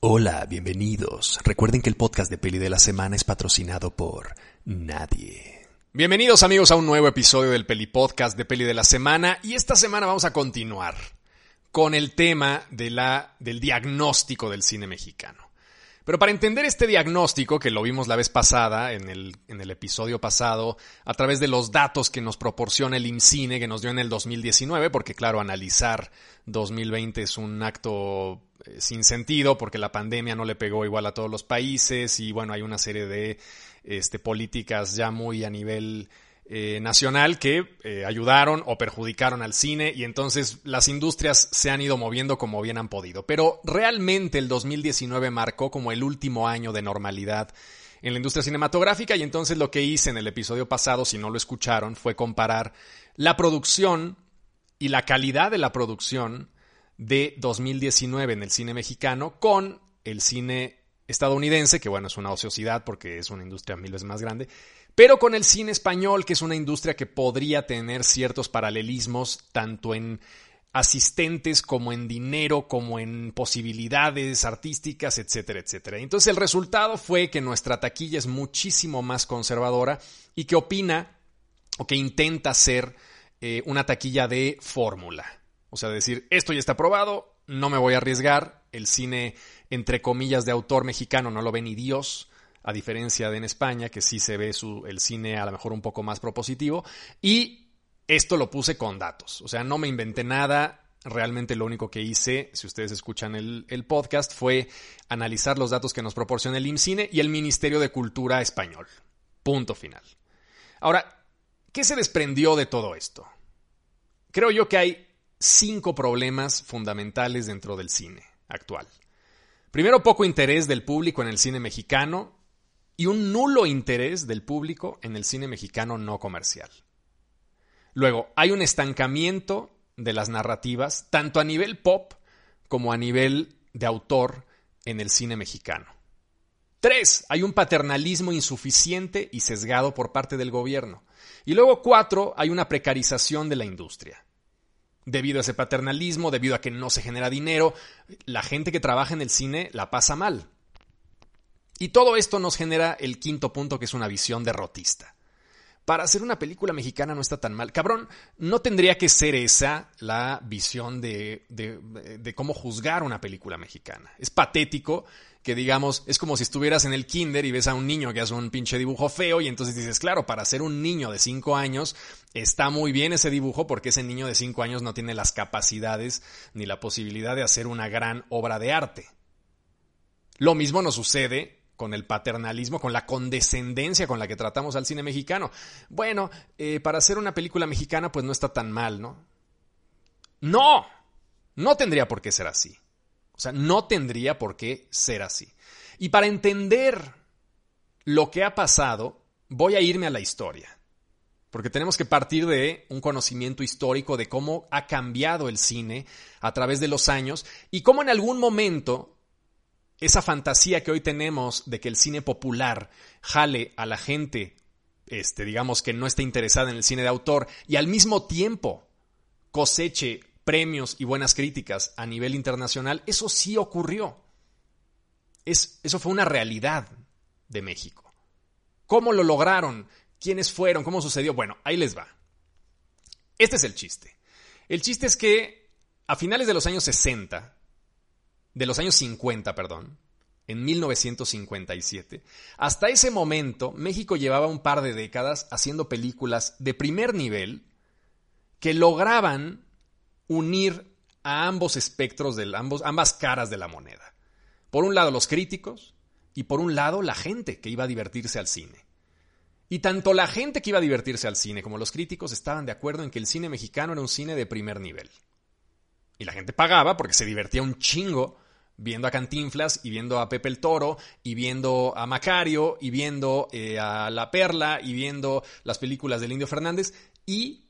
Hola, bienvenidos. Recuerden que el podcast de Peli de la Semana es patrocinado por nadie. Bienvenidos amigos a un nuevo episodio del Peli Podcast de Peli de la Semana y esta semana vamos a continuar con el tema de la, del diagnóstico del cine mexicano. Pero para entender este diagnóstico, que lo vimos la vez pasada, en el, en el episodio pasado, a través de los datos que nos proporciona el IMCINE, que nos dio en el 2019, porque claro, analizar 2020 es un acto sin sentido, porque la pandemia no le pegó igual a todos los países, y bueno, hay una serie de este, políticas ya muy a nivel eh, nacional que eh, ayudaron o perjudicaron al cine y entonces las industrias se han ido moviendo como bien han podido. Pero realmente el 2019 marcó como el último año de normalidad en la industria cinematográfica y entonces lo que hice en el episodio pasado, si no lo escucharon, fue comparar la producción y la calidad de la producción de 2019 en el cine mexicano con el cine estadounidense, que bueno, es una ociosidad porque es una industria mil veces más grande, pero con el cine español, que es una industria que podría tener ciertos paralelismos tanto en asistentes como en dinero, como en posibilidades artísticas, etcétera, etcétera. Entonces el resultado fue que nuestra taquilla es muchísimo más conservadora y que opina o que intenta ser eh, una taquilla de fórmula. O sea, decir, esto ya está probado, no me voy a arriesgar, el cine entre comillas de autor mexicano no lo ve ni Dios, a diferencia de en España, que sí se ve su, el cine a lo mejor un poco más propositivo. Y esto lo puse con datos, o sea, no me inventé nada. Realmente lo único que hice, si ustedes escuchan el, el podcast, fue analizar los datos que nos proporciona el IMCINE y el Ministerio de Cultura Español. Punto final. Ahora, ¿qué se desprendió de todo esto? Creo yo que hay cinco problemas fundamentales dentro del cine actual. Primero, poco interés del público en el cine mexicano y un nulo interés del público en el cine mexicano no comercial. Luego, hay un estancamiento de las narrativas, tanto a nivel pop como a nivel de autor en el cine mexicano. Tres, hay un paternalismo insuficiente y sesgado por parte del gobierno. Y luego cuatro, hay una precarización de la industria. Debido a ese paternalismo, debido a que no se genera dinero, la gente que trabaja en el cine la pasa mal. Y todo esto nos genera el quinto punto, que es una visión derrotista. Para hacer una película mexicana no está tan mal. Cabrón, no tendría que ser esa la visión de, de, cómo juzgar una película mexicana. Es patético que digamos, es como si estuvieras en el kinder y ves a un niño que hace un pinche dibujo feo y entonces dices, claro, para ser un niño de 5 años está muy bien ese dibujo porque ese niño de 5 años no tiene las capacidades ni la posibilidad de hacer una gran obra de arte. Lo mismo nos sucede con el paternalismo, con la condescendencia con la que tratamos al cine mexicano. Bueno, eh, para hacer una película mexicana pues no está tan mal, ¿no? No, no tendría por qué ser así. O sea, no tendría por qué ser así. Y para entender lo que ha pasado, voy a irme a la historia. Porque tenemos que partir de un conocimiento histórico de cómo ha cambiado el cine a través de los años y cómo en algún momento esa fantasía que hoy tenemos de que el cine popular jale a la gente, este, digamos, que no está interesada en el cine de autor y al mismo tiempo coseche premios y buenas críticas a nivel internacional, eso sí ocurrió. Es, eso fue una realidad de México. ¿Cómo lo lograron? ¿Quiénes fueron? ¿Cómo sucedió? Bueno, ahí les va. Este es el chiste. El chiste es que a finales de los años 60, de los años 50, perdón, en 1957. Hasta ese momento, México llevaba un par de décadas haciendo películas de primer nivel que lograban unir a ambos espectros, de ambos, ambas caras de la moneda. Por un lado los críticos y por un lado la gente que iba a divertirse al cine. Y tanto la gente que iba a divertirse al cine como los críticos estaban de acuerdo en que el cine mexicano era un cine de primer nivel. Y la gente pagaba porque se divertía un chingo viendo a Cantinflas y viendo a Pepe el Toro y viendo a Macario y viendo eh, a La Perla y viendo las películas del Indio Fernández y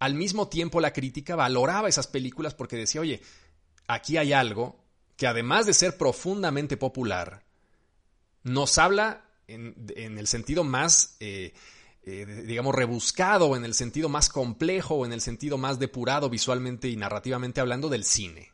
al mismo tiempo la crítica valoraba esas películas porque decía, oye, aquí hay algo que además de ser profundamente popular, nos habla en, el sentido más, eh, eh, digamos, rebuscado, en el sentido más complejo, en el sentido más depurado visualmente y narrativamente hablando del cine.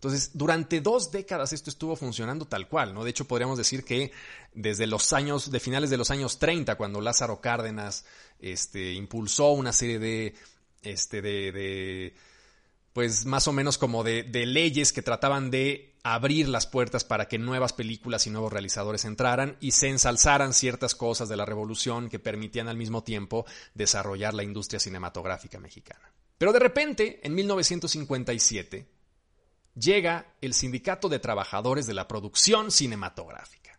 Entonces, durante dos décadas esto estuvo funcionando tal cual, ¿no? De hecho, podríamos decir que desde los años, de finales de los años 30, cuando Lázaro Cárdenas este, impulsó una serie de, este, de, de pues más o menos como de, de, leyes que trataban de abrir las puertas para que nuevas películas y nuevos realizadores entraran y se ensalzaran ciertas cosas de la revolución que permitían al mismo tiempo desarrollar la industria cinematográfica mexicana. Pero de repente, en 1957, llega el Sindicato de Trabajadores de la Producción Cinematográfica.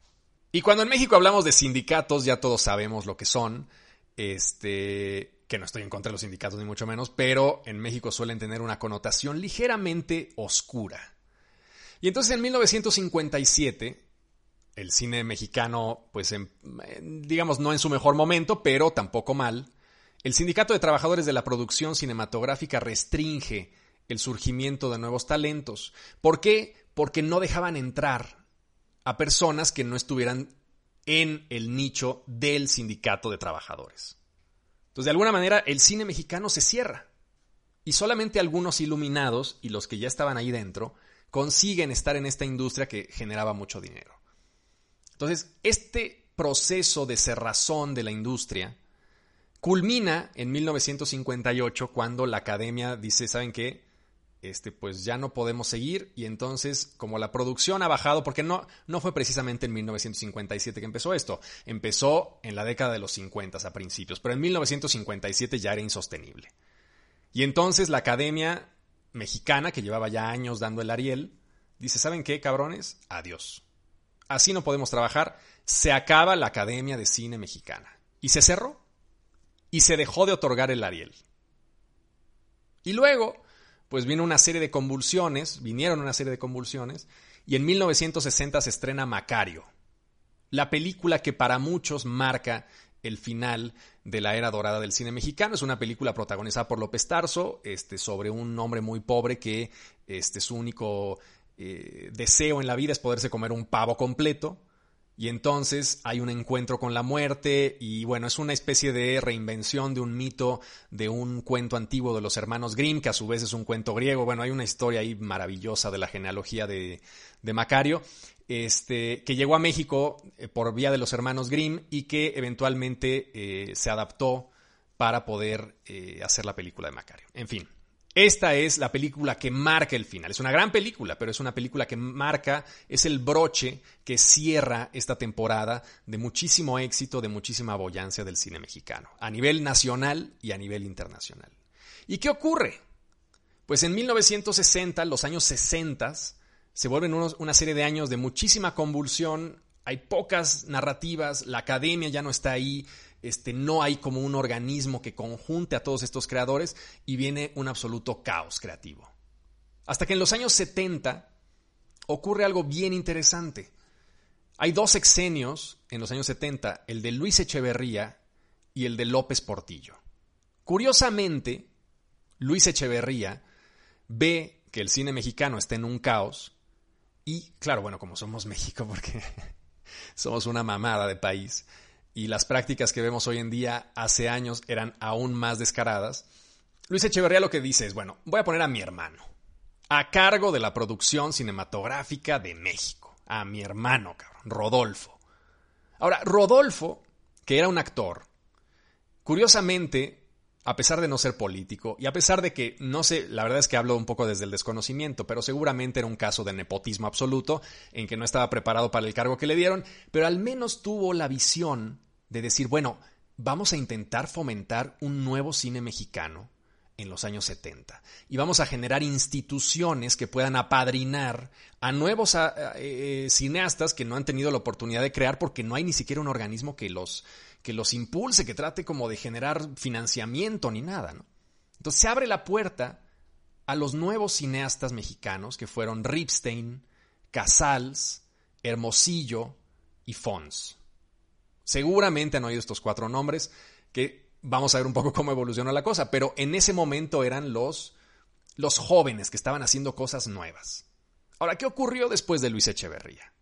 Y cuando en México hablamos de sindicatos, ya todos sabemos lo que son. Este, que no estoy en contra de los sindicatos ni mucho menos, pero en México suelen tener una connotación ligeramente oscura. Y entonces en 1957, el cine mexicano, pues digamos no en su mejor momento, pero tampoco mal, el Sindicato de Trabajadores de la Producción Cinematográfica restringe el surgimiento de nuevos talentos. ¿Por qué? Porque no dejaban entrar a personas que no estuvieran en el nicho del sindicato de trabajadores. Entonces, de alguna manera, el cine mexicano se cierra. Y solamente algunos iluminados y los que ya estaban ahí dentro consiguen estar en esta industria que generaba mucho dinero. Entonces, este proceso de cerrazón de la industria culmina en 1958 cuando la academia dice, ¿saben qué? Este, pues ya no podemos seguir y entonces como la producción ha bajado, porque no, no fue precisamente en 1957 que empezó esto, empezó en la década de los 50 a principios, pero en 1957 ya era insostenible. Y entonces la Academia Mexicana, que llevaba ya años dando el Ariel, dice, ¿saben qué, cabrones? Adiós. Así no podemos trabajar, se acaba la Academia de Cine Mexicana. Y se cerró. Y se dejó de otorgar el Ariel. Y luego, pues vino una serie de convulsiones, vinieron una serie de convulsiones, y en 1960 se estrena Macario, la película que para muchos marca el final de la era dorada del cine mexicano. Es una película protagonizada por López Tarso, este, sobre un hombre muy pobre que este, su único eh, deseo en la vida es poderse comer un pavo completo. Y entonces hay un encuentro con la muerte y bueno, es una especie de reinvención de un mito, de un cuento antiguo de los hermanos Grimm, que a su vez es un cuento griego. Bueno, hay una historia ahí maravillosa de la genealogía de, Macario, este, que llegó a México eh, por vía de los hermanos Grimm y que eventualmente eh, se adaptó para poder eh, hacer la película de Macario. En fin, esta es la película que marca el final. Es una gran película, pero es una película que marca, es el broche que cierra esta temporada de muchísimo éxito, de muchísima boyancia del cine mexicano, a nivel nacional y a nivel internacional. ¿Y qué ocurre? Pues en 1960, los años 60, se vuelven una serie de años de muchísima convulsión, hay pocas narrativas, la academia ya no está ahí, este, no hay como un organismo que conjunte a todos estos creadores y viene un absoluto caos creativo. Hasta que en los años 70 ocurre algo bien interesante. Hay dos exenios en los años 70, el de Luis Echeverría y el de López Portillo. Curiosamente, Luis Echeverría ve que el cine mexicano está en un caos y, claro, bueno, como somos México, porque somos una mamada de país, y las prácticas que vemos hoy en día hace años eran aún más descaradas, Luis Echeverría lo que dice es, bueno, voy a poner a mi hermano a cargo de la producción cinematográfica de México, a mi hermano, cabrón, Rodolfo. Ahora, Rodolfo, que era un actor, curiosamente, a pesar de no ser político y a pesar de que, no sé, la verdad es que hablo un poco desde el desconocimiento, pero seguramente era un caso de nepotismo absoluto en que no estaba preparado para el cargo que le dieron, pero al menos tuvo la visión de decir, bueno, vamos a intentar fomentar un nuevo cine mexicano en los años 70 y vamos a generar instituciones que puedan apadrinar a nuevos eh, cineastas que no han tenido la oportunidad de crear porque no hay ni siquiera un organismo que los que los impulse, que trate como de generar financiamiento ni nada, ¿no? Entonces se abre la puerta a los nuevos cineastas mexicanos que fueron Ripstein, Casals, Hermosillo y Fons. Seguramente han oído estos cuatro nombres que vamos a ver un poco cómo evoluciona la cosa, pero en ese momento eran los, los jóvenes que estaban haciendo cosas nuevas. Ahora, ¿qué ocurrió después de Luis Echeverría?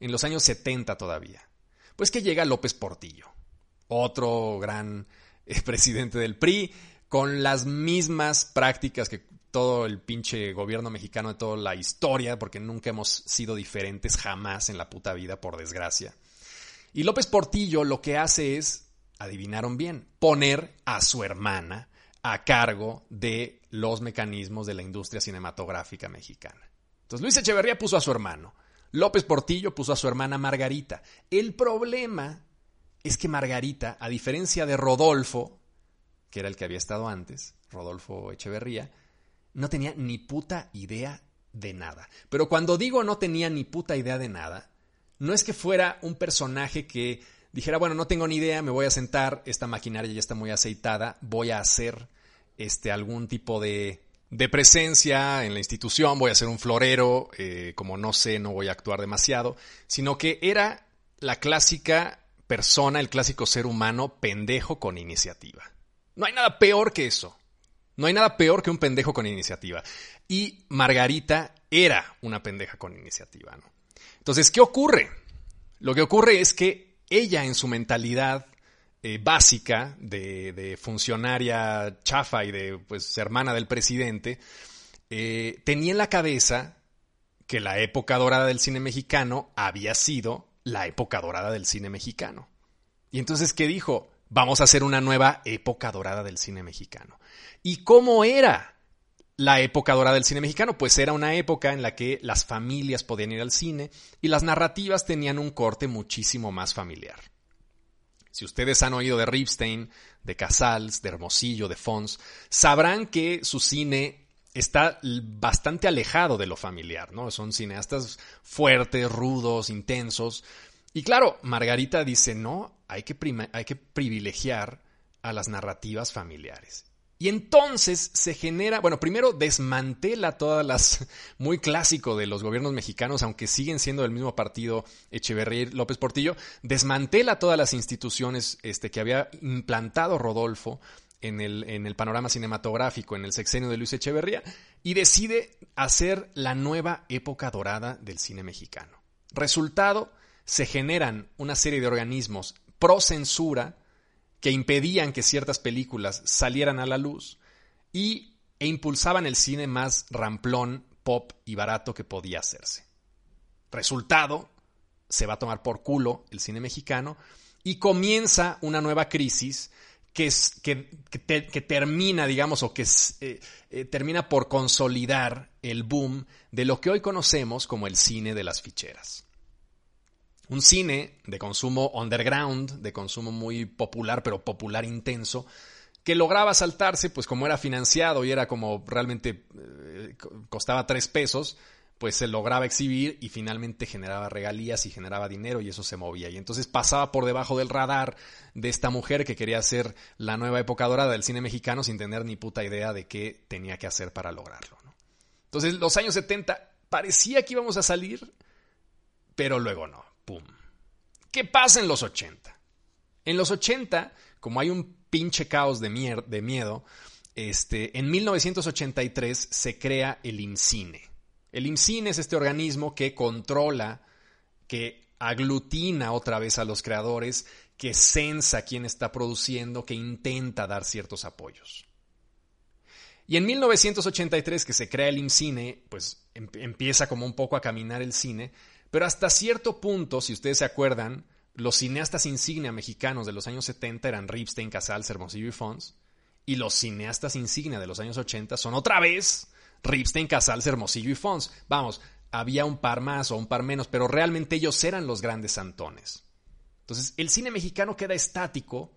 En los años 70 todavía. Pues que llega López Portillo otro gran eh, presidente del PRI, con las mismas prácticas que todo el pinche gobierno mexicano, de toda la historia, porque nunca hemos sido diferentes jamás en la puta vida, por desgracia. Y López Portillo lo que hace es, adivinaron bien, poner a su hermana a cargo de los mecanismos de la industria cinematográfica mexicana. Entonces Luis Echeverría puso a su hermano, López Portillo puso a su hermana Margarita. El problema es que Margarita, a diferencia de Rodolfo, que era el que había estado antes, Rodolfo Echeverría, no tenía ni puta idea de nada. Pero cuando digo no tenía ni puta idea de nada, no es que fuera un personaje que dijera, bueno, no tengo ni idea, me voy a sentar, esta maquinaria ya está muy aceitada, voy a hacer este, algún tipo de, de presencia en la institución, voy a ser un florero, eh, como no sé, no voy a actuar demasiado, sino que era la clásica persona, el clásico ser humano pendejo con iniciativa. No hay nada peor que eso. No hay nada peor que un pendejo con iniciativa. Y Margarita era una pendeja con iniciativa, ¿no? Entonces, ¿qué ocurre? Lo que ocurre es que ella en su mentalidad eh, básica de, funcionaria chafa y de pues, hermana del presidente, eh, tenía en la cabeza que la época dorada del cine mexicano había sido la época dorada del cine mexicano. Y entonces, ¿qué dijo? Vamos a hacer una nueva época dorada del cine mexicano. ¿Y cómo era la época dorada del cine mexicano? Pues era una época en la que las familias podían ir al cine y las narrativas tenían un corte muchísimo más familiar. Si ustedes han oído de Ripstein, de Casals, de Hermosillo, de Fons, sabrán que su cine está bastante alejado de lo familiar, ¿no? Son cineastas fuertes, rudos, intensos. Y claro, Margarita dice, no, hay que, hay que privilegiar a las narrativas familiares. Y entonces se genera, bueno, primero desmantela todas las, muy clásico de los gobiernos mexicanos, aunque siguen siendo del mismo partido Echeverría y López Portillo, desmantela todas las instituciones este, que había implantado Rodolfo en el, en el panorama cinematográfico, en el sexenio de Luis Echeverría, y decide hacer la nueva época dorada del cine mexicano. Resultado, se generan una serie de organismos pro censura, que impedían que ciertas películas salieran a la luz y, e impulsaban el cine más ramplón, pop y barato que podía hacerse. Resultado, se va a tomar por culo el cine mexicano y comienza una nueva crisis que, es, termina, digamos, o que eh, eh, termina por consolidar el boom de lo que hoy conocemos como el cine de las ficheras. Un cine de consumo underground, de consumo muy popular, pero popular intenso, que lograba saltarse, pues como era financiado y era como realmente eh, costaba tres pesos, pues se lograba exhibir y finalmente generaba regalías y generaba dinero y eso se movía. Y entonces pasaba por debajo del radar de esta mujer que quería hacer la nueva época dorada del cine mexicano sin tener ni puta idea de qué tenía que hacer para lograrlo. Entonces los años 70 parecía que íbamos a salir, pero luego no. ¡Pum! ¿Qué pasa en los 80? En los 80, como hay un pinche caos de, de miedo, este, en 1983 se crea el IMCINE. El IMCINE es este organismo que controla, que aglutina otra vez a los creadores, que censa quién está produciendo, que intenta dar ciertos apoyos. Y en 1983 que se crea el IMCINE, pues em, empieza como un poco a caminar el cine, pero hasta cierto punto, si ustedes se acuerdan, los cineastas insignia mexicanos de los años 70 eran Ripstein, Casals, Hermosillo y Fons. Y los cineastas insignia de los años 80 son otra vez Ripstein, Casals, Hermosillo y Fons. Vamos, había un par más o un par menos, pero realmente ellos eran los grandes santones. Entonces, el cine mexicano queda estático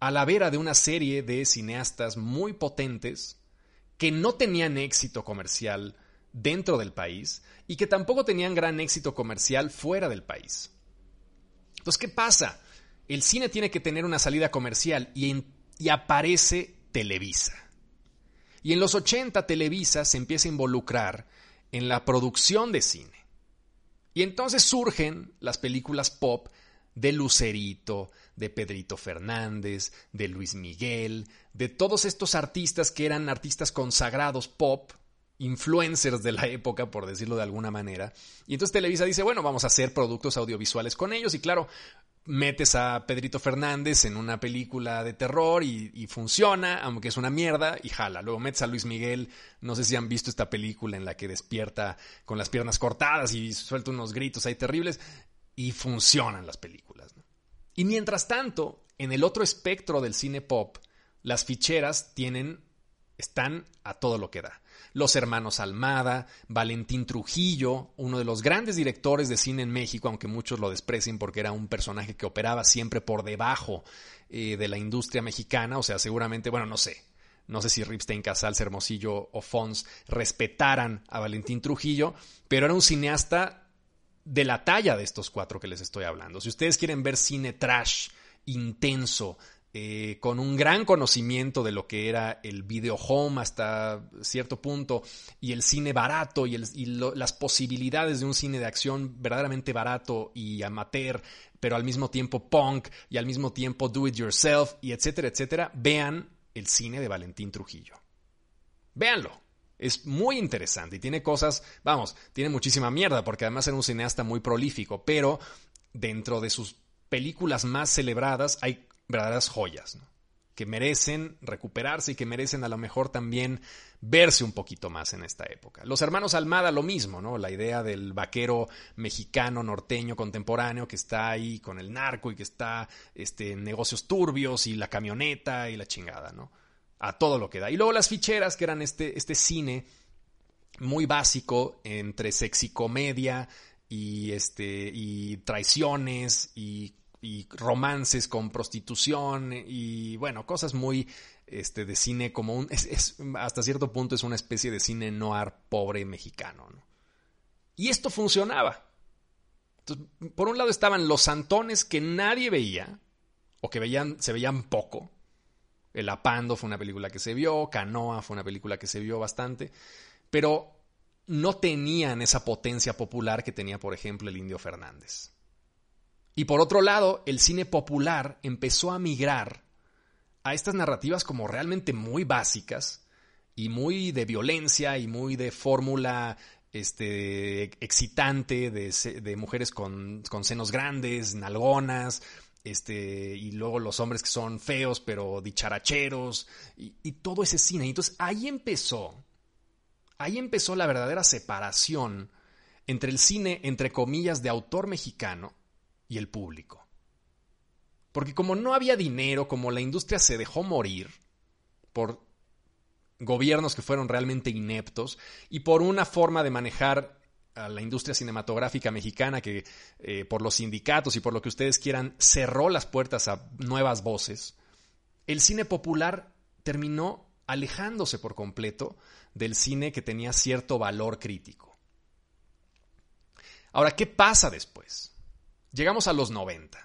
a la vera de una serie de cineastas muy potentes que no tenían éxito comercial dentro del país y que tampoco tenían gran éxito comercial fuera del país. Entonces, ¿qué pasa? El cine tiene que tener una salida comercial y, y aparece Televisa. Y en los 80 Televisa se empieza a involucrar en la producción de cine. Y entonces surgen las películas pop de Lucerito, de Pedrito Fernández, de Luis Miguel, de todos estos artistas que eran artistas consagrados pop influencers de la época, por decirlo de alguna manera. Y entonces Televisa dice, bueno, vamos a hacer productos audiovisuales con ellos. Y claro, metes a Pedrito Fernández en una película de terror y, funciona, aunque es una mierda, y jala. Luego metes a Luis Miguel, no sé si han visto esta película en la que despierta con las piernas cortadas y suelta unos gritos ahí terribles, y funcionan las películas. Y mientras tanto, en el otro espectro del cine pop, las ficheras tienen, están a todo lo que da los hermanos Almada, Valentín Trujillo, uno de los grandes directores de cine en México, aunque muchos lo desprecien porque era un personaje que operaba siempre por debajo eh, de la industria mexicana, o sea, seguramente, bueno, no sé, no sé si Ripstein, Casals, Hermosillo o Fons respetaran a Valentín Trujillo, pero era un cineasta de la talla de estos cuatro que les estoy hablando. Si ustedes quieren ver cine trash, intenso, eh, con un gran conocimiento de lo que era el video home hasta cierto punto y el cine barato y, las posibilidades de un cine de acción verdaderamente barato y amateur, pero al mismo tiempo punk y al mismo tiempo do it yourself y etcétera, etcétera, vean el cine de Valentín Trujillo. Véanlo. Es muy interesante y tiene cosas, vamos, tiene muchísima mierda porque además era un cineasta muy prolífico, pero dentro de sus películas más celebradas hay verdaderas joyas, que merecen recuperarse y que merecen a lo mejor también verse un poquito más en esta época. Los hermanos Almada lo mismo, ¿no? La idea del vaquero mexicano norteño contemporáneo que está ahí con el narco y que está este, en negocios turbios y la camioneta y la chingada, ¿no? A todo lo que da. Y luego las ficheras, que eran este, este cine muy básico entre sexicomedia y, este, y traiciones y y romances con prostitución y bueno, cosas muy este, de cine como un... Es, hasta cierto punto es una especie de cine noir pobre mexicano. Y esto funcionaba. por un lado estaban los santones que nadie veía o que veían, se veían poco. El Apando fue una película que se vio, Canoa fue una película que se vio bastante, pero no tenían esa potencia popular que tenía, por ejemplo, el Indio Fernández. Y por otro lado, el cine popular empezó a migrar a estas narrativas como realmente muy básicas y muy de violencia y muy de fórmula este, excitante de, mujeres con, senos grandes, nalgonas, este, y luego los hombres que son feos pero dicharacheros, y, y todo ese cine. Y entonces ahí empezó, ahí empezó la verdadera separación entre el cine, entre comillas, de autor mexicano y el público. Porque como no había dinero, como la industria se dejó morir por gobiernos que fueron realmente ineptos y por una forma de manejar a la industria cinematográfica mexicana que eh, por los sindicatos y por lo que ustedes quieran cerró las puertas a nuevas voces, el cine popular terminó alejándose por completo del cine que tenía cierto valor crítico. Ahora, ¿qué pasa después? Llegamos a los 90.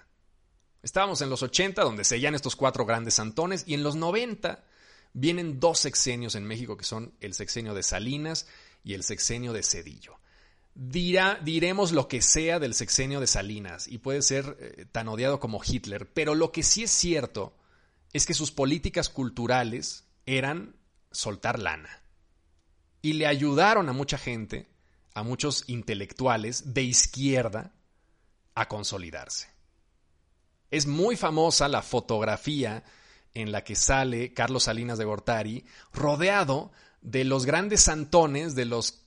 Estábamos en los 80, donde seguían estos cuatro grandes santones, y en los 90 vienen dos sexenios en México, que son el sexenio de Salinas y el sexenio de Cedillo. Dirá, diremos lo que sea del sexenio de Salinas, y puede ser eh, tan odiado como Hitler, pero lo que sí es cierto es que sus políticas culturales eran soltar lana. Y le ayudaron a mucha gente, a muchos intelectuales de izquierda, a consolidarse. Es muy famosa la fotografía en la que sale Carlos Salinas de Gortari rodeado de los grandes santones, de los,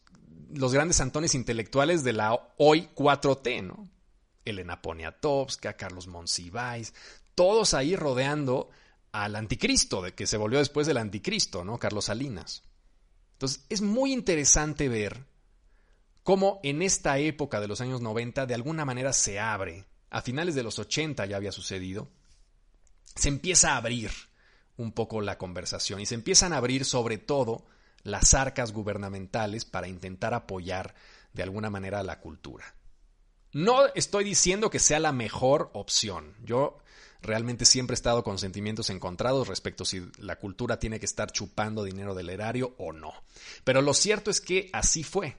los grandes santones intelectuales de la hoy 4T, ¿no? Elena Poniatowska, Carlos Monsiváis, todos ahí rodeando al anticristo, de que se volvió después del anticristo, ¿no? Carlos Salinas. Entonces, es muy interesante ver cómo en esta época de los años 90 de alguna manera se abre, a finales de los 80 ya había sucedido, se empieza a abrir un poco la conversación y se empiezan a abrir sobre todo las arcas gubernamentales para intentar apoyar de alguna manera la cultura. No estoy diciendo que sea la mejor opción. Yo realmente siempre he estado con sentimientos encontrados respecto a si la cultura tiene que estar chupando dinero del erario o no. Pero lo cierto es que así fue.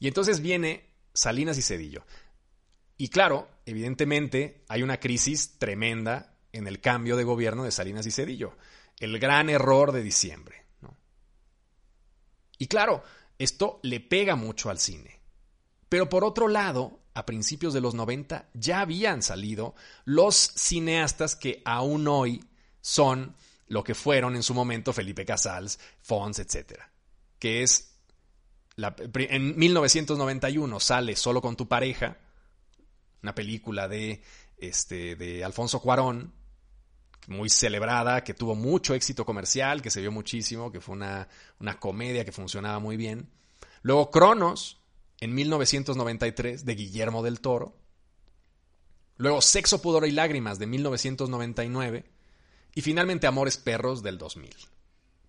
Y entonces viene Salinas y Cedillo. Y claro, evidentemente hay una crisis tremenda en el cambio de gobierno de Salinas y Cedillo. El gran error de diciembre. Y claro, Esto le pega mucho al cine. Pero por otro lado, a principios de los 90 ya habían salido los cineastas que aún hoy son lo que fueron en su momento Felipe Casals, Fons, etc. Que es, en 1991 sale Solo con tu pareja, una película de, este, de Alfonso Cuarón, muy celebrada, que tuvo mucho éxito comercial, que se vio muchísimo, que fue una, una comedia que funcionaba muy bien. Luego Cronos, en 1993, de Guillermo del Toro. Luego Sexo, Pudor y Lágrimas, de 1999. Y finalmente Amores Perros, del 2000.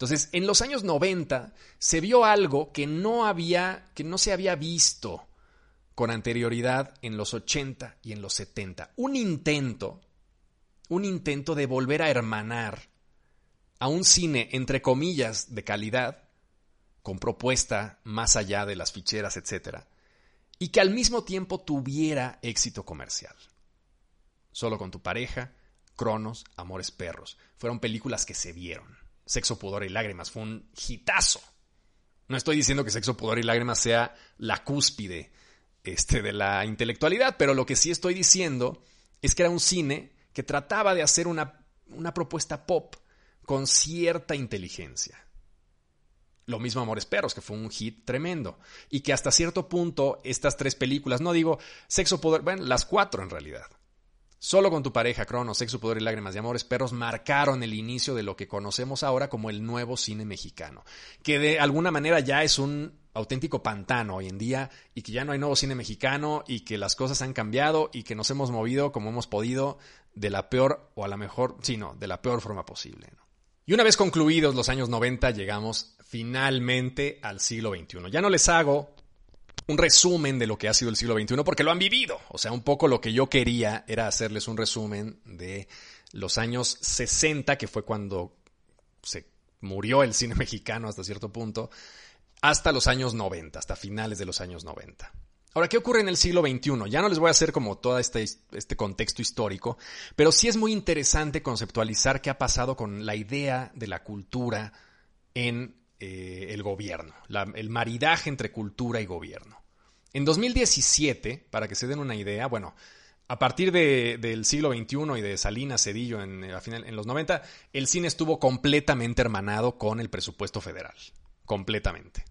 Entonces, en los años 90 se vio algo que no había, que no se había visto con anterioridad en los 80 y en los 70. Un intento un intento de volver a hermanar a un cine, entre comillas, de calidad, con propuesta más allá de las ficheras, etc., y que al mismo tiempo tuviera éxito comercial. Solo con tu pareja, Cronos, Amores Perros, fueron películas que se vieron. Sexo, Pudor y Lágrimas fue un hitazo. No estoy diciendo que Sexo, Pudor y Lágrimas sea la cúspide este, de la intelectualidad, pero lo que sí estoy diciendo es que era un cine que trataba de hacer una, propuesta pop con cierta inteligencia. Lo mismo Amores Perros, que fue un hit tremendo. Y que hasta cierto punto estas tres películas, no digo Sexo, Poder, bueno, las cuatro en realidad. Solo con tu pareja, Crono, Sexo, Poder y Lágrimas de Amores Perros marcaron el inicio de lo que conocemos ahora como el nuevo cine mexicano. Que de alguna manera ya es un auténtico pantano hoy en día y que ya no hay nuevo cine mexicano y que las cosas han cambiado y que nos hemos movido como hemos podido de la peor o a la mejor, sí, no, de la peor forma posible. Y una vez concluidos los años 90 llegamos finalmente al siglo XXI. Ya no les hago un resumen de lo que ha sido el siglo XXI porque lo han vivido. O sea, un poco lo que yo quería era hacerles un resumen de los años 60, que fue cuando se murió el cine mexicano hasta cierto punto, hasta los años 90, hasta finales de los años 90. Ahora, ¿qué ocurre en el siglo XXI? Ya no les voy a hacer como todo este, este, contexto histórico, pero sí es muy interesante conceptualizar qué ha pasado con la idea de la cultura en eh, el gobierno, el maridaje entre cultura y gobierno. En 2017, para que se den una idea, bueno, a partir del siglo XXI y de Salinas Cedillo en, en los 90, el cine estuvo completamente hermanado con el presupuesto federal. Completamente.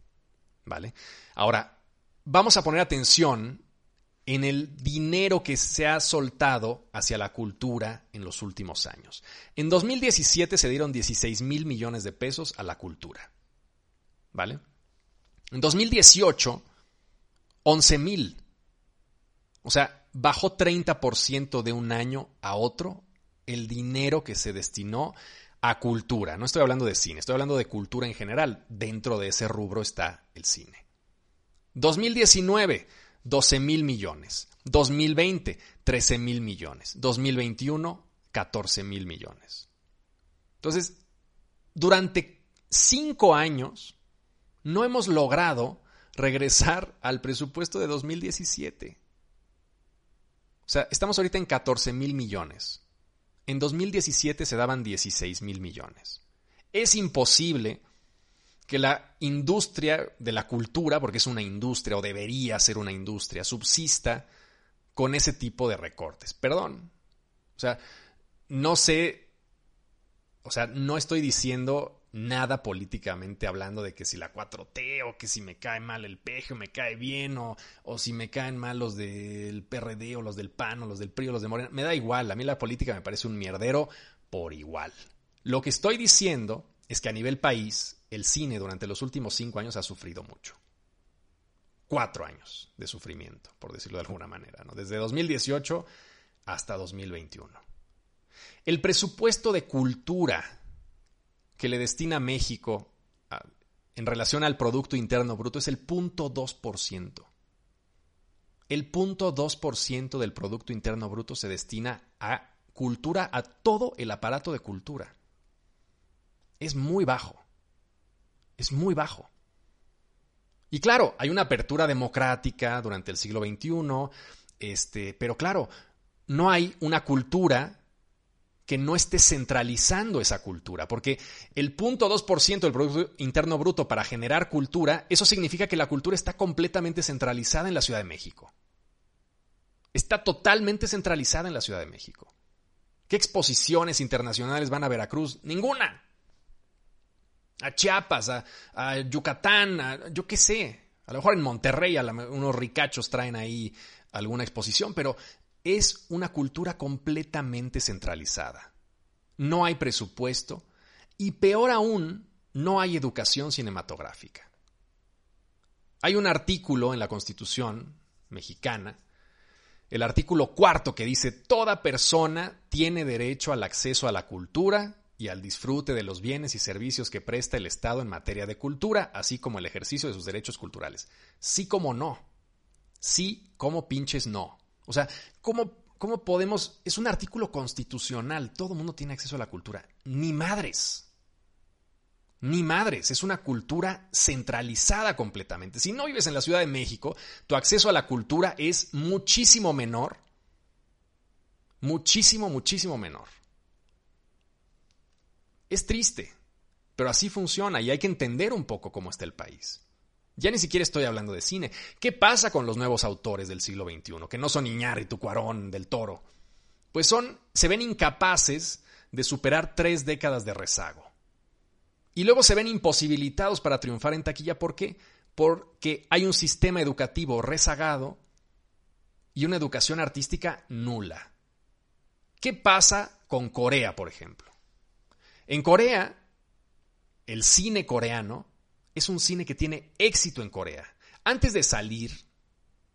¿Vale? Ahora, vamos a poner atención en el dinero que se ha soltado hacia la cultura en los últimos años. En 2017 se dieron 16 mil millones de pesos a la cultura. ¿Vale? En 2018, 11 mil. O sea, bajó 30% de un año a otro el dinero que se destinó a cultura. No estoy hablando de cine, estoy hablando de cultura en general. Dentro de ese rubro está el cine. 2019, 12 mil millones. 2020, 13 mil millones. 2021, 14 mil millones. Entonces, durante cinco años no hemos logrado regresar al presupuesto de 2017. O sea, estamos ahorita en 14 mil millones. En 2017 se daban 16 mil millones. Es imposible que la industria de la cultura, porque es una industria o debería ser una industria, subsista con ese tipo de recortes. Perdón. O sea, no sé, o sea, no estoy diciendo nada políticamente hablando de que si la 4T o que si me cae mal el peje o me cae bien o, o si me caen mal los del PRD o los del PAN o los del PRI o los de Morena. Me da igual, a mí la política me parece un mierdero por igual. Lo que estoy diciendo es que a nivel país el cine durante los últimos cinco años ha sufrido mucho. Cuatro años de sufrimiento, por decirlo de alguna manera, ¿no? desde 2018 hasta 2021. El presupuesto de cultura que le destina México en relación al Producto Interno Bruto es el 0.2%. El 0.2% del Producto Interno Bruto se destina a cultura, a todo el aparato de cultura. Es muy bajo es muy bajo. Y claro, hay una apertura democrática durante el siglo XXI, este, pero claro, no hay una cultura que no esté centralizando esa cultura, porque el punto 2% del Producto Interno Bruto para generar cultura, eso significa que la cultura está completamente centralizada en la Ciudad de México. Está totalmente centralizada en la Ciudad de México. ¿Qué exposiciones internacionales van a Veracruz? Ninguna. A Chiapas, a, Yucatán, a, yo qué sé. A lo mejor en Monterrey unos ricachos traen ahí alguna exposición, pero es una cultura completamente centralizada. No hay presupuesto y peor aún, no hay educación cinematográfica. Hay un artículo en la Constitución mexicana, el artículo cuarto que dice, toda persona tiene derecho al acceso a la cultura y al disfrute de los bienes y servicios que presta el Estado en materia de cultura, así como el ejercicio de sus derechos culturales. Sí como no. Sí como pinches no. O sea, ¿cómo, ¿cómo podemos...? Es un artículo constitucional, todo el mundo tiene acceso a la cultura. Ni madres. Ni madres, es una cultura centralizada completamente. Si no vives en la Ciudad de México, tu acceso a la cultura es muchísimo menor. Muchísimo, muchísimo menor. Es triste, pero así funciona y hay que entender un poco cómo está el país. Ya ni siquiera estoy hablando de cine. ¿Qué pasa con los nuevos autores del siglo XXI, que no son Iñárritu, Cuarón, del Toro? Pues son, se ven incapaces de superar tres décadas de rezago. Y luego se ven imposibilitados para triunfar en taquilla. ¿Por qué? Porque hay un sistema educativo rezagado y una educación artística nula. ¿Qué pasa con Corea, por ejemplo? En Corea, el cine coreano es un cine que tiene éxito en Corea. Antes de salir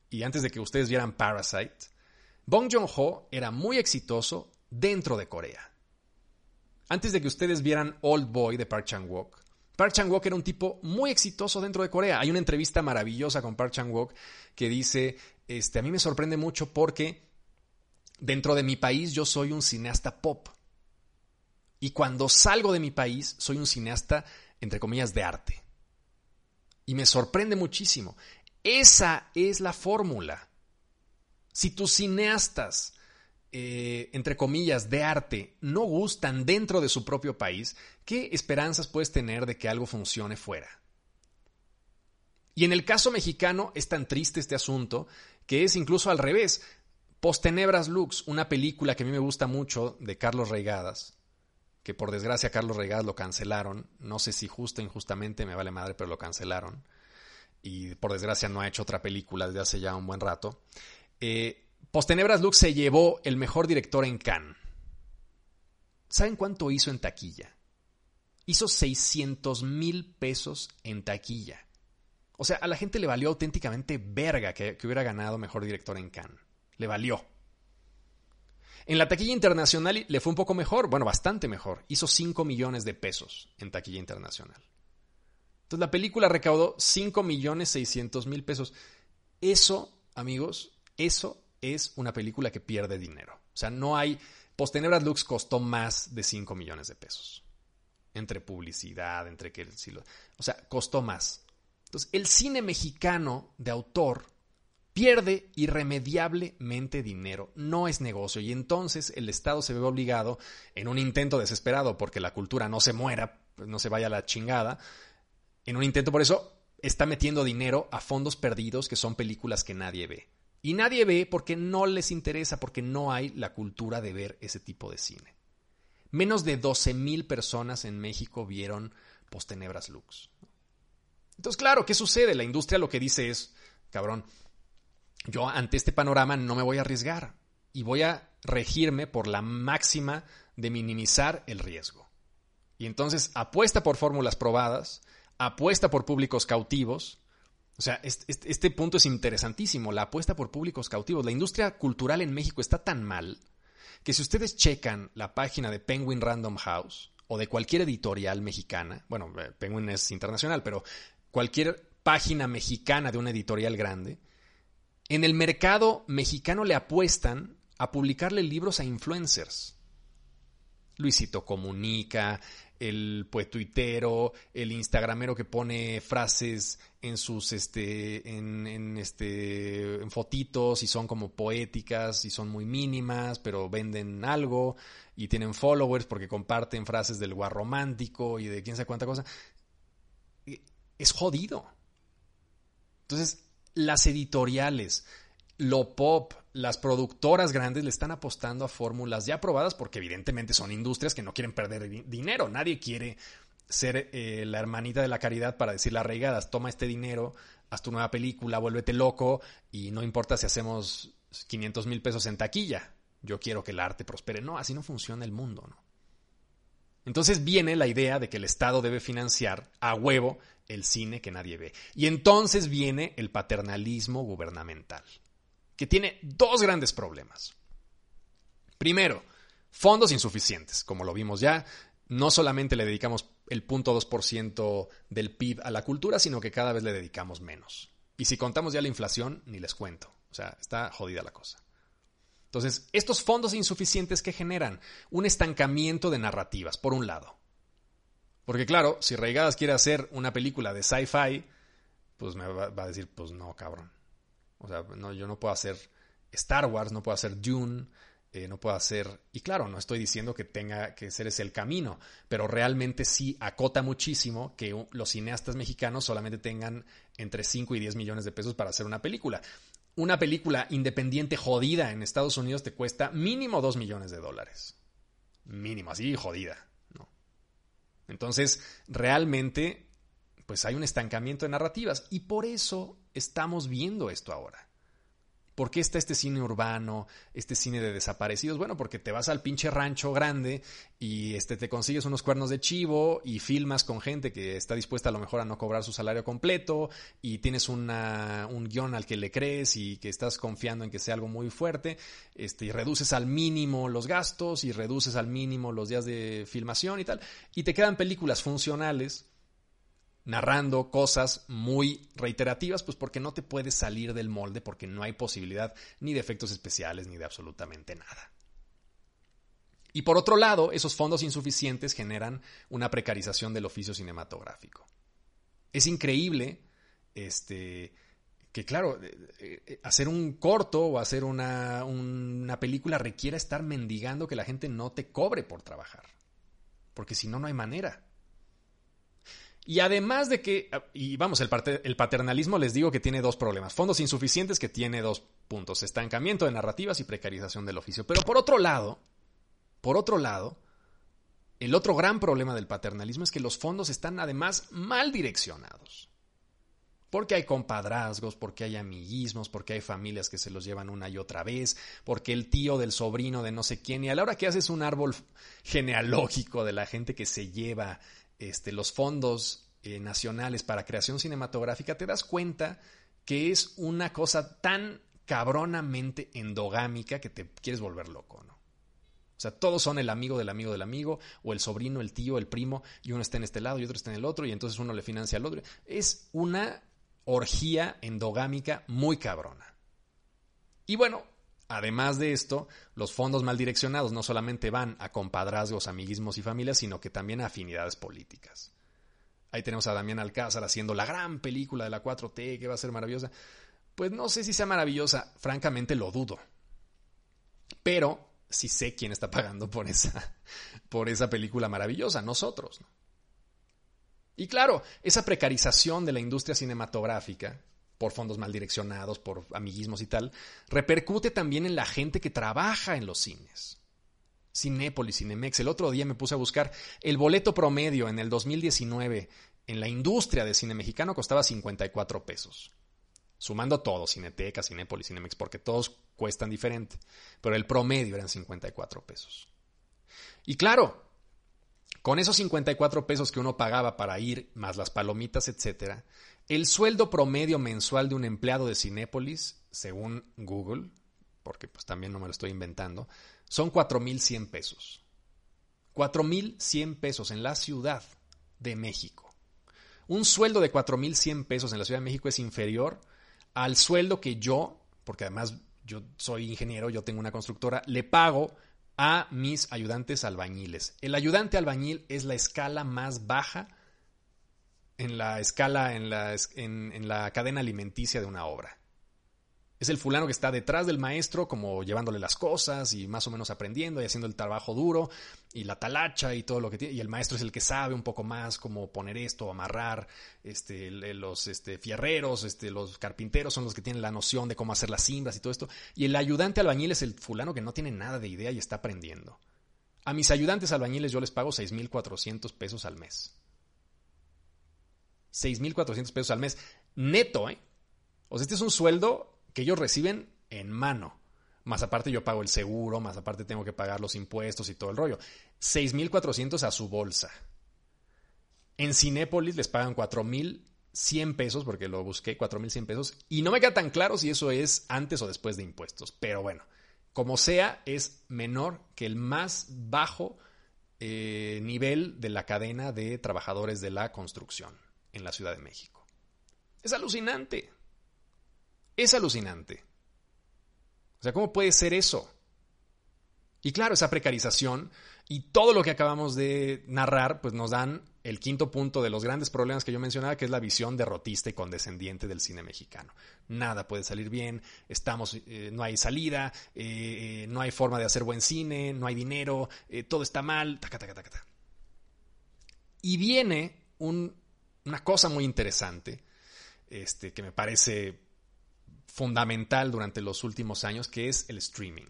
y antes de que ustedes vieran Parasite, Bong Joon-ho era muy exitoso dentro de Corea. Antes de que ustedes vieran Old Boy de Park Chan-wook, Park Chan-wook era un tipo muy exitoso dentro de Corea. Hay una entrevista maravillosa con Park Chan-wook que dice, este, a mí me sorprende mucho porque dentro de mi país yo soy un cineasta pop. Y cuando salgo de mi país soy un cineasta, entre comillas, de arte. Y me sorprende muchísimo. Esa es la fórmula. Si tus cineastas, eh, entre comillas, de arte no gustan dentro de su propio país, ¿qué esperanzas puedes tener de que algo funcione fuera? Y en el caso mexicano es tan triste este asunto que es incluso al revés. Postenebras Lux, una película que a mí me gusta mucho de Carlos Reigadas, que por desgracia Carlos Regas lo cancelaron. No sé si justo o injustamente, me vale madre, pero lo cancelaron. Y por desgracia no ha hecho otra película desde hace ya un buen rato. Eh, Postenebras Lux se llevó el mejor director en Cannes. ¿Saben cuánto hizo en taquilla? Hizo 600 mil pesos en taquilla. O sea, a la gente le valió auténticamente verga que, que hubiera ganado mejor director en Cannes. Le valió. En la taquilla internacional le fue un poco mejor, bueno, bastante mejor. Hizo 5 millones de pesos en taquilla internacional. Entonces la película recaudó 5 millones 600 mil pesos. Eso, amigos, eso es una película que pierde dinero. O sea, no hay... Postenebras Lux costó más de 5 millones de pesos. Entre publicidad, entre que... O sea, costó más. Entonces, el cine mexicano de autor pierde irremediablemente dinero, no es negocio y entonces el Estado se ve obligado, en un intento desesperado porque la cultura no se muera, no se vaya a la chingada, en un intento por eso está metiendo dinero a fondos perdidos que son películas que nadie ve. Y nadie ve porque no les interesa, porque no hay la cultura de ver ese tipo de cine. Menos de 12 mil personas en México vieron Postenebras Lux. Entonces, claro, ¿qué sucede? La industria lo que dice es, cabrón, yo ante este panorama no me voy a arriesgar y voy a regirme por la máxima de minimizar el riesgo. Y entonces apuesta por fórmulas probadas, apuesta por públicos cautivos. O sea, este, punto es interesantísimo, la apuesta por públicos cautivos. La industria cultural en México está tan mal que si ustedes checan la página de Penguin Random House o de cualquier editorial mexicana, bueno, eh, Penguin es internacional, pero cualquier página mexicana de una editorial grande, en el mercado mexicano le apuestan a publicarle libros a influencers. Luisito Comunica, el pues tuitero, el instagramero que pone frases en sus este en, este en fotitos y son como poéticas y son muy mínimas, pero venden algo y tienen followers porque comparten frases del guar romántico y de quién sabe cuánta cosa. Es jodido. Entonces, las editoriales, lo pop, las productoras grandes le están apostando a fórmulas ya probadas porque evidentemente son industrias que no quieren perder dinero. Nadie quiere ser eh, la hermanita de la caridad para decirle arraigadas, toma este dinero, haz tu nueva película, vuélvete loco y no importa si hacemos 500 mil pesos en taquilla. Yo quiero que el arte prospere. No, así no funciona el mundo, ¿no? Entonces viene la idea de que el Estado debe financiar a huevo el cine que nadie ve. Y entonces viene el paternalismo gubernamental que tiene dos grandes problemas. Primero, fondos insuficientes, como lo vimos ya. No solamente le dedicamos el 0.2% del PIB a la cultura, sino que cada vez le dedicamos menos. Y si contamos ya la inflación, ni les cuento. O sea, está jodida la cosa. Entonces, estos fondos insuficientes que generan un estancamiento de narrativas, por un lado. Porque claro, si Reigadas quiere hacer una película de sci-fi, pues me va, a decir, pues no, cabrón. O sea, no, yo no puedo hacer Star Wars, no puedo hacer Dune, eh, no puedo hacer... Y claro, no estoy diciendo que tenga que ser ese el camino, pero realmente sí acota muchísimo que los cineastas mexicanos solamente tengan entre 5 y 10 millones de pesos para hacer una película. Una película independiente jodida en Estados Unidos te cuesta mínimo 2 millones de dólares. Mínimo, así jodida. Entonces, realmente, pues hay un estancamiento de narrativas y por eso estamos viendo esto ahora. ¿Por qué está este cine urbano, este cine de desaparecidos? Bueno, porque te vas al pinche rancho grande y este, te consigues unos cuernos de chivo y filmas con gente que está dispuesta a lo mejor a no cobrar su salario completo y tienes una, un guion al que le crees y que estás confiando en que sea algo muy fuerte este, y reduces al mínimo los gastos y reduces al mínimo los días de filmación y tal. Y te quedan películas funcionales narrando cosas muy reiterativas, pues porque no te puedes salir del molde, porque no hay posibilidad ni de efectos especiales ni de absolutamente nada. Y por otro lado, esos fondos insuficientes generan una precarización del oficio cinematográfico. Es increíble este, que, claro, eh, eh, hacer un corto o hacer una, una película requiera estar mendigando que la gente no te cobre por trabajar. Porque si no, no hay manera. Y además de que, y vamos, el, el, paternalismo les digo que tiene dos problemas. Fondos insuficientes que tiene dos puntos. Estancamiento de narrativas y precarización del oficio. Pero por otro lado, por otro lado, el otro gran problema del paternalismo es que los fondos están además mal direccionados. Porque hay compadrazgos, porque hay amiguismos, porque hay familias que se los llevan una y otra vez, porque el tío del sobrino de no sé quién, y a la hora que haces un árbol genealógico de la gente que se lleva este, los fondos eh, nacionales para creación cinematográfica, te das cuenta que es una cosa tan cabronamente endogámica que te quieres volver loco, ¿no? O sea, todos son el amigo del amigo del amigo, o el sobrino, el tío, el primo, y uno está en este lado y otro está en el otro, y entonces uno le financia al otro. Es una orgía endogámica muy cabrona. Y bueno, Además de esto, los fondos mal direccionados no solamente van a compadrazgos, amiguismos y familias, sino que también a afinidades políticas. Ahí tenemos a Damián Alcázar haciendo la gran película de la 4T que va a ser maravillosa. Pues no sé si sea maravillosa, francamente lo dudo. Pero sí sé quién está pagando por esa, por esa película maravillosa, nosotros. Y claro, esa precarización de la industria cinematográfica por fondos mal direccionados, por amiguismos y tal, repercute también en la gente que trabaja en los cines. Cinépolis, Cinemex. El otro día me puse a buscar el boleto promedio en el 2019 en la industria de cine mexicano costaba 54 pesos. Sumando todo, Cineteca, Cinépolis, Cinemex, porque todos cuestan diferente. Pero el promedio eran 54 pesos. Y claro, con esos 54 pesos que uno pagaba para ir, más las palomitas, etcétera, el sueldo promedio mensual de un empleado de Cinépolis, según Google, porque pues también no me lo estoy inventando, son 4.100 pesos. 4.100 pesos en la Ciudad de México. Un sueldo de 4.100 pesos en la Ciudad de México es inferior al sueldo que yo, porque además yo soy ingeniero, yo tengo una constructora, le pago a mis ayudantes albañiles. El ayudante albañil es la escala más baja en la escala, en la, en la cadena alimenticia de una obra. Es el fulano que está detrás del maestro, como llevándole las cosas y más o menos aprendiendo y haciendo el trabajo duro y la talacha y todo lo que tiene. Y el maestro es el que sabe un poco más cómo poner esto, amarrar. Este, los este, fierreros, este, los carpinteros son los que tienen la noción de cómo hacer las cimbras y todo esto. Y el ayudante albañil es el fulano que no tiene nada de idea y está aprendiendo. A mis ayudantes albañiles yo les pago 6.400 pesos al mes. 6.400 pesos al mes. Neto, ¿eh? O sea, este es un sueldo que ellos reciben en mano. Más aparte yo pago el seguro, más aparte tengo que pagar los impuestos y todo el rollo. 6.400 a su bolsa. En Cinépolis les pagan 4.100 pesos, porque lo busqué, 4.100 pesos. Y no me queda tan claro si eso es antes o después de impuestos. Pero bueno, como sea, es menor que el más bajo eh, nivel de la cadena de trabajadores de la construcción en la Ciudad de México. Es alucinante. Es alucinante. O sea, ¿cómo puede ser eso? Y claro, esa precarización y todo lo que acabamos de narrar, pues nos dan el quinto punto de los grandes problemas que yo mencionaba, que es la visión derrotista y condescendiente del cine mexicano. Nada puede salir bien, estamos, eh, no hay salida, eh, eh, no hay forma de hacer buen cine, no hay dinero, todo está mal, taca, taca, taca, taca. Y viene una cosa muy interesante, este, que me parece fundamental durante los últimos años, que es el streaming.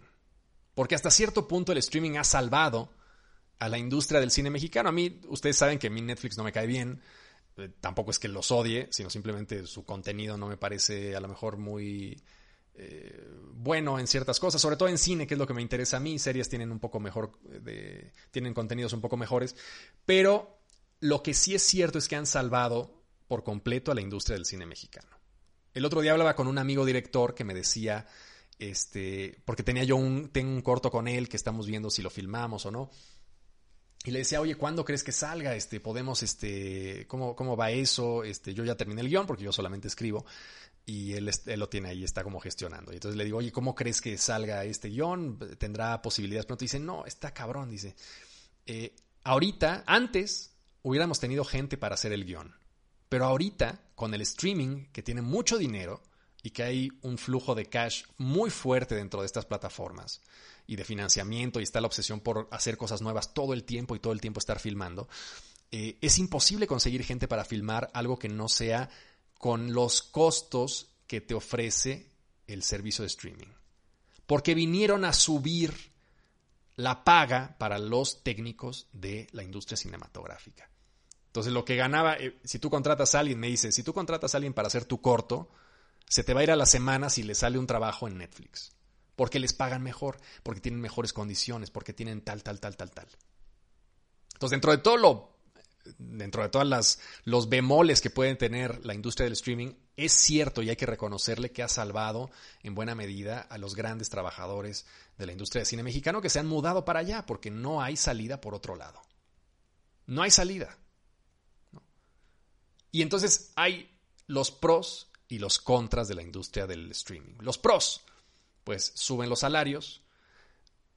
Porque hasta cierto punto el streaming ha salvado a la industria del cine mexicano. A mí, ustedes saben que a mí Netflix no me cae bien, eh, tampoco es que los odie, sino simplemente su contenido no me parece a lo mejor muy eh, bueno en ciertas cosas, sobre todo en cine, que es lo que me interesa a mí. Series tienen un poco mejor, de, tienen contenidos un poco mejores, pero lo que sí es cierto es que han salvado por completo a la industria del cine mexicano. El otro día hablaba con un amigo director que me decía, este, porque tenía yo un, tengo un corto con él que estamos viendo si lo filmamos o no. Y le decía, oye, ¿cuándo crees que salga? Este, podemos, este, ¿cómo, cómo va eso? Este, yo ya terminé el guion porque yo solamente escribo y él, lo tiene ahí, está como gestionando. Y entonces le digo, oye, ¿cómo crees que salga este guion? ¿Tendrá posibilidades pronto? Dice, no, está cabrón, dice. Eh, ahorita, antes, hubiéramos tenido gente para hacer el guion. Pero ahorita, con el streaming, que tiene mucho dinero y que hay un flujo de cash muy fuerte dentro de estas plataformas y de financiamiento y está la obsesión por hacer cosas nuevas todo el tiempo y todo el tiempo estar filmando, eh, es imposible conseguir gente para filmar algo que no sea con los costos que te ofrece el servicio de streaming. Porque vinieron a subir la paga para los técnicos de la industria cinematográfica. Entonces, lo que ganaba, eh, si tú contratas a alguien, me dice, si tú contratas a alguien para hacer tu corto, se te va a ir a la semana si le sale un trabajo en Netflix. Porque les pagan mejor, porque tienen mejores condiciones, porque tienen tal, tal, tal, tal, tal. Entonces, dentro de todo lo, dentro de todas las, los bemoles que pueden tener la industria del streaming, es cierto y hay que reconocerle que ha salvado en buena medida a los grandes trabajadores de la industria del cine mexicano que se han mudado para allá porque no hay salida por otro lado. No hay salida. Y entonces hay los pros y los contras de la industria del streaming. Los pros, pues suben los salarios,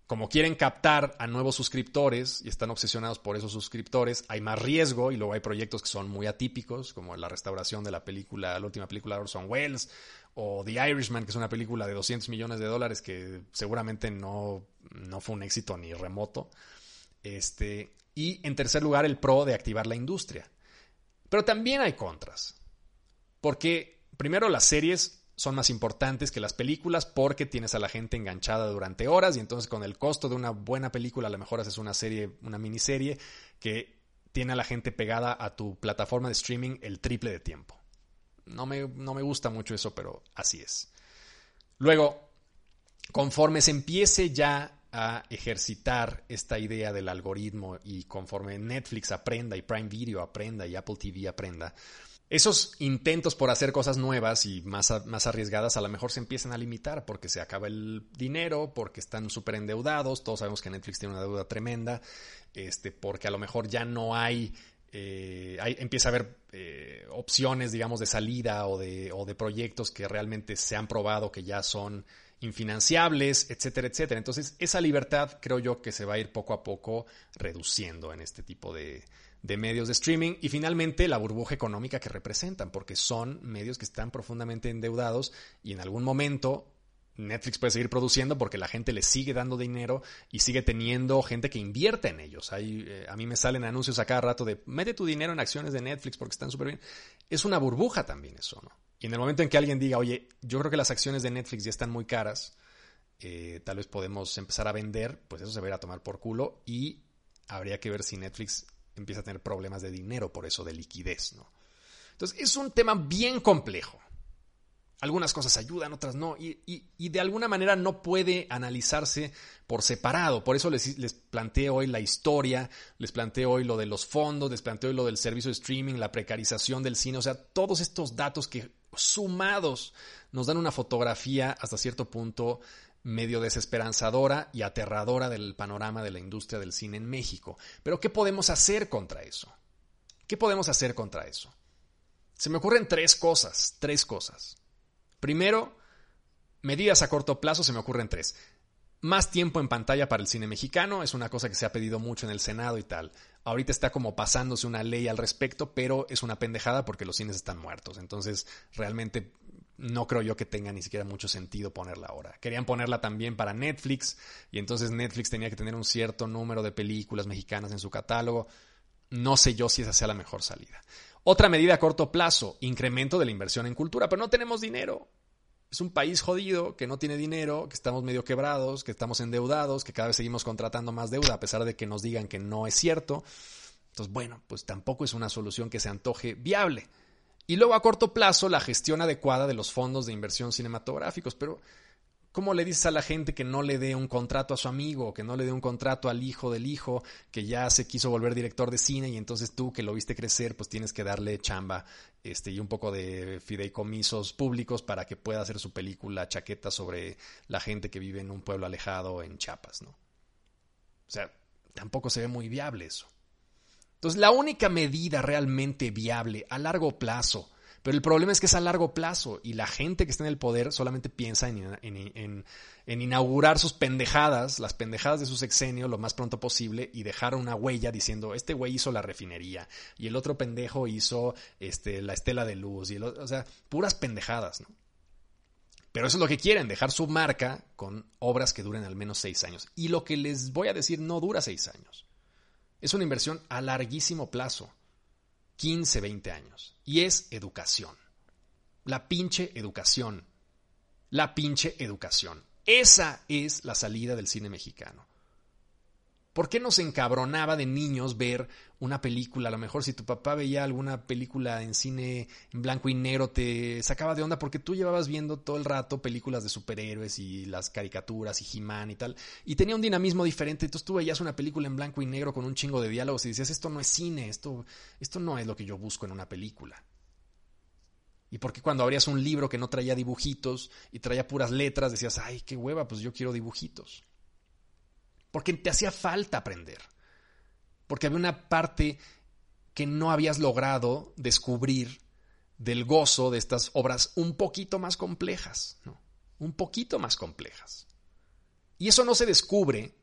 como quieren captar a nuevos suscriptores y están obsesionados por esos suscriptores, hay más riesgo y luego hay proyectos que son muy atípicos, como la restauración de la película, la última película de Orson Welles, o The Irishman, que es una película de 200 millones de dólares que seguramente no, no fue un éxito ni remoto. Este, y en tercer lugar, el pro de activar la industria. Pero también hay contras. Porque, primero, las series son más importantes que las películas porque tienes a la gente enganchada durante horas y entonces con el costo de una buena película a lo mejor haces una serie, una miniserie que tiene a la gente pegada a tu plataforma de streaming el triple de tiempo. No me, no me gusta mucho eso, pero así es. Luego, conforme se empiece ya a ejercitar esta idea del algoritmo y conforme Netflix aprenda y Prime Video aprenda y Apple TV aprenda, esos intentos por hacer cosas nuevas y más, más arriesgadas a lo mejor se empiezan a limitar porque se acaba el dinero, porque están súper endeudados, todos sabemos que Netflix tiene una deuda tremenda, este, porque a lo mejor ya no hay eh, empieza a haber eh, opciones, digamos, de salida o de, o de proyectos que realmente se han probado que ya son infinanciables, etcétera, etcétera. Entonces, esa libertad creo yo que se va a ir poco a poco reduciendo en este tipo de, de medios de streaming y finalmente la burbuja económica que representan, porque son medios que están profundamente endeudados y en algún momento Netflix puede seguir produciendo porque la gente le sigue dando dinero y sigue teniendo gente que invierte en ellos. Eh, a mí me salen anuncios a cada rato de mete tu dinero en acciones de Netflix porque están súper bien. Es una burbuja también eso, ¿no? Y en el momento en que alguien diga, oye, yo creo que las acciones de Netflix ya están muy caras, eh, tal vez podemos empezar a vender, pues eso se va a tomar por culo y habría que ver si Netflix empieza a tener problemas de dinero por eso, de liquidez, ¿no? Entonces, es un tema bien complejo. Algunas cosas ayudan, otras no, y, de alguna manera no puede analizarse por separado. Por eso les, les planteo hoy la historia, les planteo hoy lo de los fondos, les planteo hoy lo del servicio de streaming, la precarización del cine, o sea, todos estos datos que sumados nos dan una fotografía hasta cierto punto medio desesperanzadora y aterradora del panorama de la industria del cine en México. Pero ¿qué podemos hacer contra eso? ¿Qué podemos hacer contra eso? Se me ocurren tres cosas, tres cosas. Primero, medidas a corto plazo se me ocurren tres. Más tiempo en pantalla para el cine mexicano es una cosa que se ha pedido mucho en el Senado y tal. Ahorita está como pasándose una ley al respecto, pero es una pendejada porque los cines están muertos. Entonces, realmente no creo yo que tenga ni siquiera mucho sentido ponerla ahora. Querían ponerla también para Netflix y entonces Netflix tenía que tener un cierto número de películas mexicanas en su catálogo. No sé yo si esa sea la mejor salida. Otra medida a corto plazo, incremento de la inversión en cultura, pero no tenemos dinero. Es un país jodido, que no tiene dinero, que estamos medio quebrados, que estamos endeudados, que cada vez seguimos contratando más deuda a pesar de que nos digan que no es cierto. Entonces, bueno, pues tampoco es una solución que se antoje viable. Y luego a corto plazo, la gestión adecuada de los fondos de inversión cinematográficos. Pero ¿Cómo le dices a la gente que no le dé un contrato a su amigo, que no le dé un contrato al hijo del hijo, que ya se quiso volver director de cine y entonces tú que lo viste crecer, pues tienes que darle chamba este, y un poco de fideicomisos públicos para que pueda hacer su película chaqueta sobre la gente que vive en un pueblo alejado en Chiapas, ¿no? O sea, tampoco se ve muy viable eso. Entonces, la única medida realmente viable a largo plazo pero el problema es que es a largo plazo y la gente que está en el poder solamente piensa en, inaugurar sus pendejadas, las pendejadas de su sexenio lo más pronto posible y dejar una huella diciendo, este güey hizo la refinería y el otro pendejo hizo este, la estela de luz. Y o sea, puras pendejadas, ¿no? Pero eso es lo que quieren, dejar su marca con obras que duren al menos seis años. Y lo que les voy a decir no dura seis años. Es una inversión a larguísimo plazo. 15, 20 años. Y es educación. La pinche educación. La pinche educación. Esa es la salida del cine mexicano. ¿Por qué nos encabronaba de niños ver una película? A lo mejor si tu papá veía alguna película en cine en blanco y negro te sacaba de onda porque tú llevabas viendo todo el rato películas de superhéroes y las caricaturas y He-Man y tal. Y tenía un dinamismo diferente. Entonces tú veías una película en blanco y negro con un chingo de diálogos y decías, esto no es cine, esto, esto no es lo que yo busco en una película. ¿Y por qué cuando abrías un libro que no traía dibujitos y traía puras letras decías, ay, qué hueva, pues yo quiero dibujitos? Porque te hacía falta aprender, porque había una parte que no habías logrado descubrir del gozo de estas obras un poquito más complejas, un poquito más complejas. Y eso no se descubre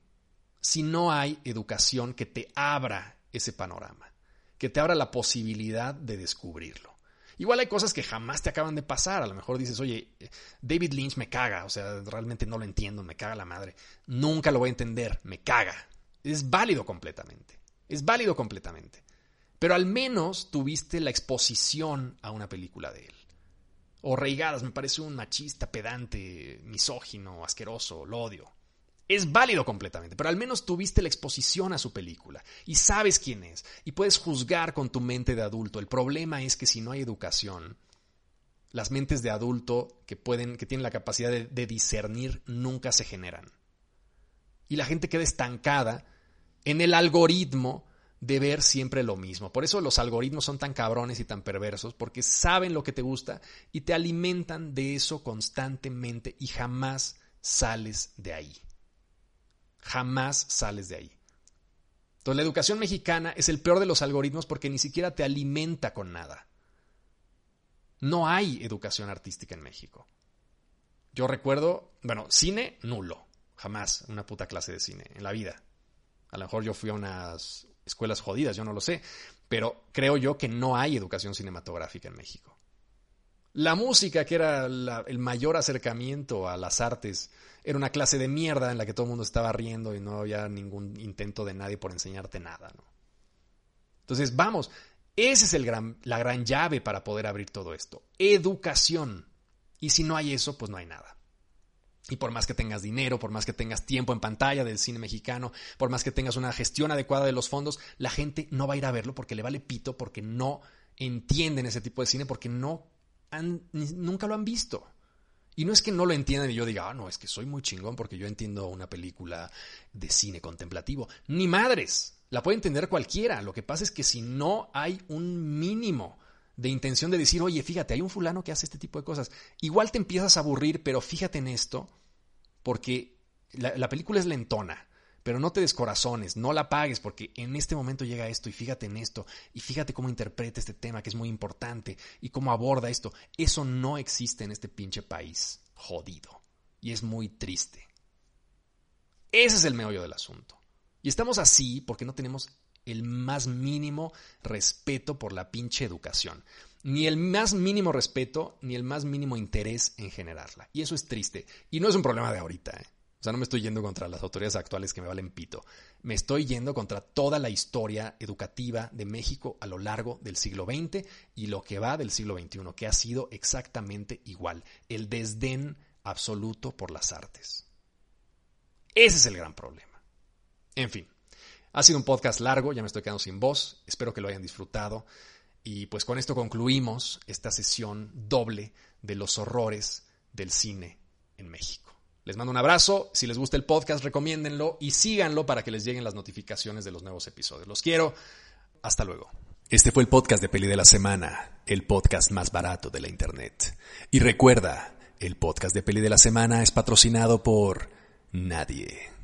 si no hay educación que te abra ese panorama, que te abra la posibilidad de descubrirlo. Igual hay cosas que jamás te acaban de pasar. A lo mejor dices, oye, David Lynch me caga, o sea, realmente no lo entiendo, me caga la madre. Nunca lo voy a entender, me caga. Es válido completamente. Es válido completamente. Pero al menos tuviste la exposición a una película de él. O Reigadas, me parece un machista, pedante, misógino, asqueroso, lo odio. Es válido completamente, pero al menos tuviste la exposición a su película y sabes quién es y puedes juzgar con tu mente de adulto. El problema es que si no hay educación, las mentes de adulto que pueden, que tienen la capacidad de, de discernir, nunca se generan. Y la gente queda estancada en el algoritmo de ver siempre lo mismo. Por eso los algoritmos son tan cabrones y tan perversos, porque saben lo que te gusta y te alimentan de eso constantemente y jamás sales de ahí jamás sales de ahí. Entonces la educación mexicana es el peor de los algoritmos porque ni siquiera te alimenta con nada. No hay educación artística en México. Yo recuerdo, bueno, cine nulo, jamás una puta clase de cine en la vida. A lo mejor yo fui a unas escuelas jodidas, yo no lo sé, pero creo yo que no hay educación cinematográfica en México. La música, que era el mayor acercamiento a las artes, era una clase de mierda en la que todo el mundo estaba riendo y no había ningún intento de nadie por enseñarte nada. ¿no? Entonces, vamos, esa es el gran, la gran llave para poder abrir todo esto. Educación. Y si no hay eso, pues no hay nada. Y por más que tengas dinero, por más que tengas tiempo en pantalla del cine mexicano, por más que tengas una gestión adecuada de los fondos, la gente no va a ir a verlo porque le vale pito, porque no entienden ese tipo de cine, porque no nunca lo han visto. Y no es que no lo entiendan y yo diga, ah, no, es que soy muy chingón porque yo entiendo una película de cine contemplativo. Ni madres, la puede entender cualquiera. Lo que pasa es que si no hay un mínimo de intención de decir, oye, fíjate, hay un fulano que hace este tipo de cosas. Igual te empiezas a aburrir, pero fíjate en esto, porque la, película es lentona, pero no te descorazones, no la pagues, porque en este momento llega esto y fíjate en esto, y fíjate cómo interpreta este tema que es muy importante y cómo aborda esto. Eso no existe en este pinche país jodido, y es muy triste. Ese es el meollo del asunto. Y estamos así porque no tenemos el más mínimo respeto por la pinche educación. Ni el más mínimo respeto, ni el más mínimo interés en generarla. Y eso es triste. Y no es un problema de ahorita. ¿eh? Sea, no me estoy yendo contra las autoridades actuales que me valen pito. Me estoy yendo contra toda la historia educativa de México a lo largo del siglo XX y lo que va del siglo XXI, que ha sido exactamente igual. El desdén absoluto por las artes. Ese es el gran problema. En fin, ha sido un podcast largo, ya me estoy quedando sin voz, espero que lo hayan disfrutado. Y pues con esto concluimos esta sesión doble de los horrores del cine en México. Les mando un abrazo, si les gusta el podcast recomiéndenlo y síganlo para que les lleguen las notificaciones de los nuevos episodios. Los quiero, hasta luego. Este fue el podcast de Peli de la Semana, el podcast más barato de la Internet. Y recuerda, el podcast de Peli de la Semana es patrocinado por nadie.